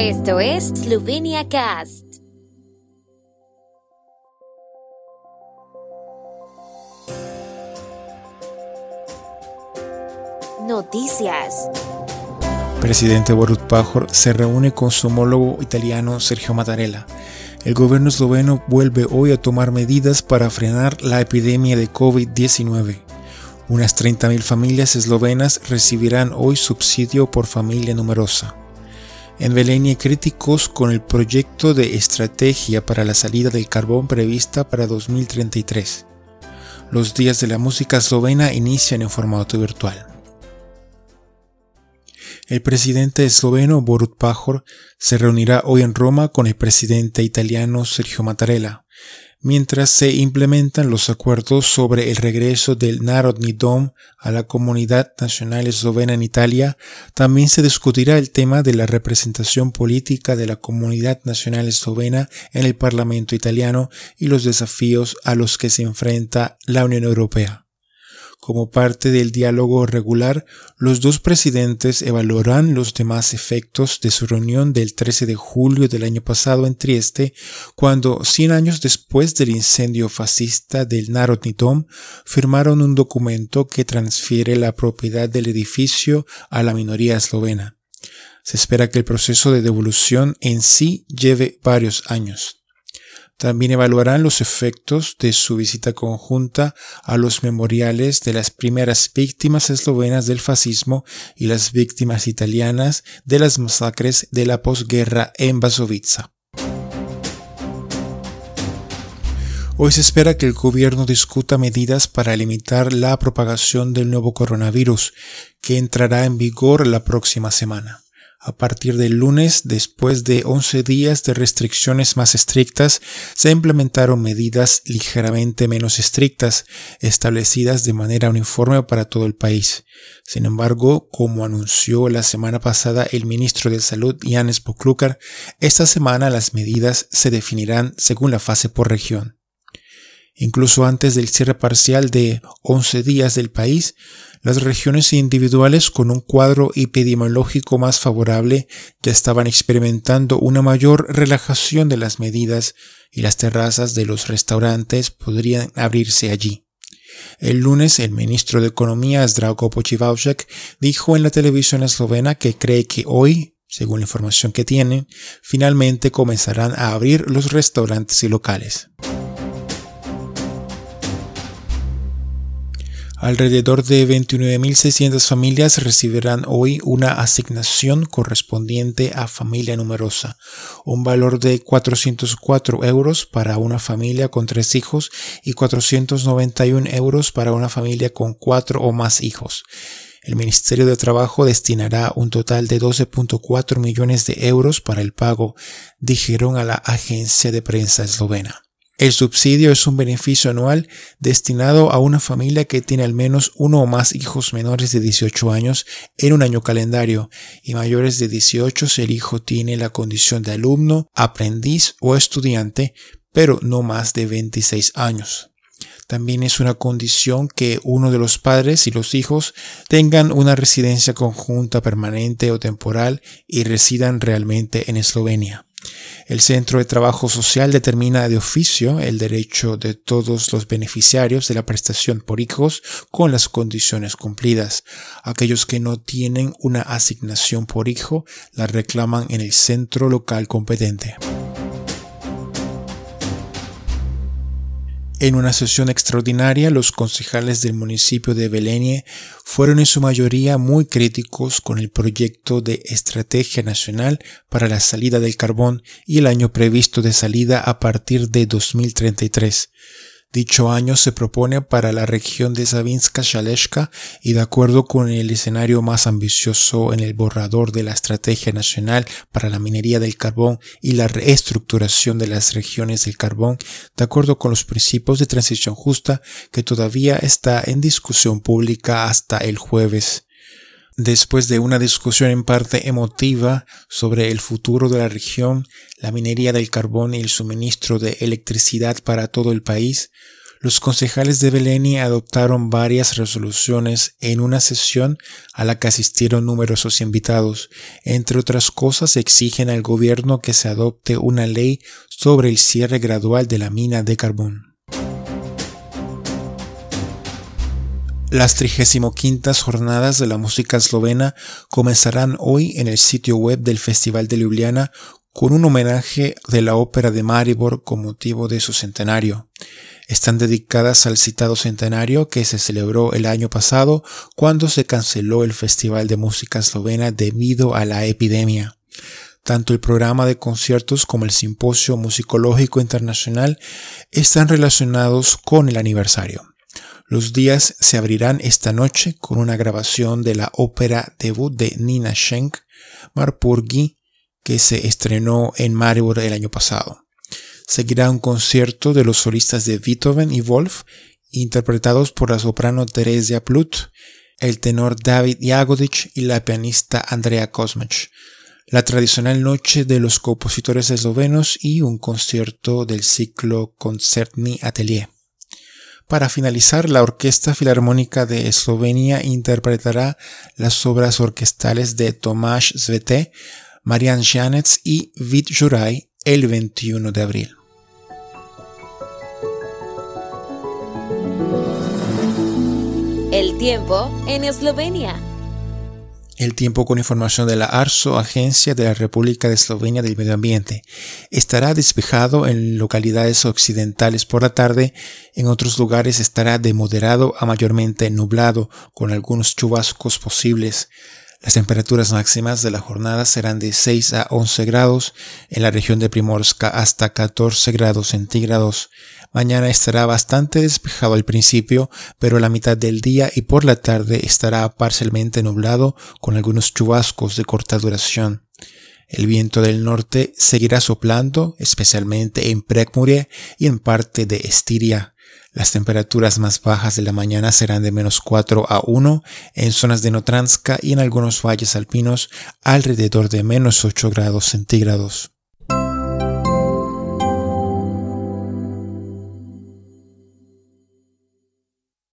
Esto es Slovenia Cast. Noticias. Presidente Borut Pajor se reúne con su homólogo italiano Sergio Mattarella. El gobierno esloveno vuelve hoy a tomar medidas para frenar la epidemia de COVID-19. Unas 30.000 familias eslovenas recibirán hoy subsidio por familia numerosa. En Belén críticos con el proyecto de estrategia para la salida del carbón prevista para 2033. Los días de la música eslovena inician en formato virtual. El presidente esloveno Borut Pajor se reunirá hoy en Roma con el presidente italiano Sergio Mattarella mientras se implementan los acuerdos sobre el regreso del Narodni Dom a la comunidad nacional eslovena en Italia, también se discutirá el tema de la representación política de la comunidad nacional eslovena en el Parlamento italiano y los desafíos a los que se enfrenta la Unión Europea. Como parte del diálogo regular, los dos presidentes evaluarán los demás efectos de su reunión del 13 de julio del año pasado en Trieste, cuando, 100 años después del incendio fascista del Narodni Dom, firmaron un documento que transfiere la propiedad del edificio a la minoría eslovena. Se espera que el proceso de devolución en sí lleve varios años. También evaluarán los efectos de su visita conjunta a los memoriales de las primeras víctimas eslovenas del fascismo y las víctimas italianas de las masacres de la posguerra en Vasovica. Hoy se espera que el gobierno discuta medidas para limitar la propagación del nuevo coronavirus, que entrará en vigor la próxima semana. A partir del lunes, después de 11 días de restricciones más estrictas, se implementaron medidas ligeramente menos estrictas, establecidas de manera uniforme para todo el país. Sin embargo, como anunció la semana pasada el ministro de Salud Janes Poklukar, esta semana las medidas se definirán según la fase por región. Incluso antes del cierre parcial de 11 días del país, las regiones individuales con un cuadro epidemiológico más favorable ya estaban experimentando una mayor relajación de las medidas y las terrazas de los restaurantes podrían abrirse allí. El lunes, el ministro de Economía, Zdravko Pochivaušek, dijo en la televisión eslovena que cree que hoy, según la información que tienen, finalmente comenzarán a abrir los restaurantes y locales. Alrededor de 29.600 familias recibirán hoy una asignación correspondiente a familia numerosa, un valor de 404 euros para una familia con tres hijos y 491 euros para una familia con cuatro o más hijos. El Ministerio de Trabajo destinará un total de 12.4 millones de euros para el pago, dijeron a la agencia de prensa eslovena. El subsidio es un beneficio anual destinado a una familia que tiene al menos uno o más hijos menores de 18 años en un año calendario y mayores de 18 si el hijo tiene la condición de alumno, aprendiz o estudiante, pero no más de 26 años. También es una condición que uno de los padres y los hijos tengan una residencia conjunta permanente o temporal y residan realmente en Eslovenia. El Centro de Trabajo Social determina de oficio el derecho de todos los beneficiarios de la prestación por hijos con las condiciones cumplidas. Aquellos que no tienen una asignación por hijo la reclaman en el centro local competente. En una sesión extraordinaria, los concejales del municipio de Belenie fueron en su mayoría muy críticos con el proyecto de Estrategia Nacional para la Salida del Carbón y el año previsto de salida a partir de 2033. Dicho año se propone para la región de Savinska Shaleshka y de acuerdo con el escenario más ambicioso en el borrador de la Estrategia Nacional para la Minería del Carbón y la reestructuración de las regiones del carbón, de acuerdo con los principios de transición justa que todavía está en discusión pública hasta el jueves después de una discusión en parte emotiva sobre el futuro de la región, la minería del carbón y el suministro de electricidad para todo el país, Los concejales de Beleni adoptaron varias resoluciones en una sesión a la que asistieron numerosos invitados. Entre otras cosas, exigen al gobierno que se adopte una ley sobre el cierre gradual de la mina de carbón. Las 35 jornadas de la música eslovena comenzarán hoy en el sitio web del Festival de Ljubljana con un homenaje de la ópera de Maribor con motivo de su centenario. Están dedicadas al citado centenario que se celebró el año pasado cuando se canceló el Festival de Música Eslovena debido a la epidemia. Tanto el programa de conciertos como el Simposio Musicológico Internacional están relacionados con el aniversario. Los días se abrirán esta noche con una grabación de la ópera debut de Nina Schenk, Marpurgi, que se estrenó en Maribor el año pasado. Seguirá un concierto de los solistas de Beethoven y Wolf, interpretados por la soprano Teresia Plut, el tenor David Jagodich y la pianista Andrea Kosmich, la tradicional noche de los compositores eslovenos y un concierto del ciclo Concertni Atelier. Para finalizar, la Orquesta Filarmónica de Eslovenia interpretará las obras orquestales de Tomáš Zvete, Marian Janets y Vit Juraj el 21 de abril. El tiempo en Eslovenia. El tiempo con información de la ARSO, Agencia de la República de Eslovenia del Medio Ambiente. Estará despejado en localidades occidentales por la tarde, en otros lugares estará de moderado a mayormente nublado, con algunos chubascos posibles. Las temperaturas máximas de la jornada serán de 6 a 11 grados, en la región de Primorska hasta 14 grados centígrados. Mañana estará bastante despejado al principio, pero la mitad del día y por la tarde estará parcialmente nublado con algunos chubascos de corta duración. El viento del norte seguirá soplando, especialmente en Prekmurie y en parte de Estiria. Las temperaturas más bajas de la mañana serán de menos 4 a 1 en zonas de Notranska y en algunos valles alpinos alrededor de menos 8 grados centígrados.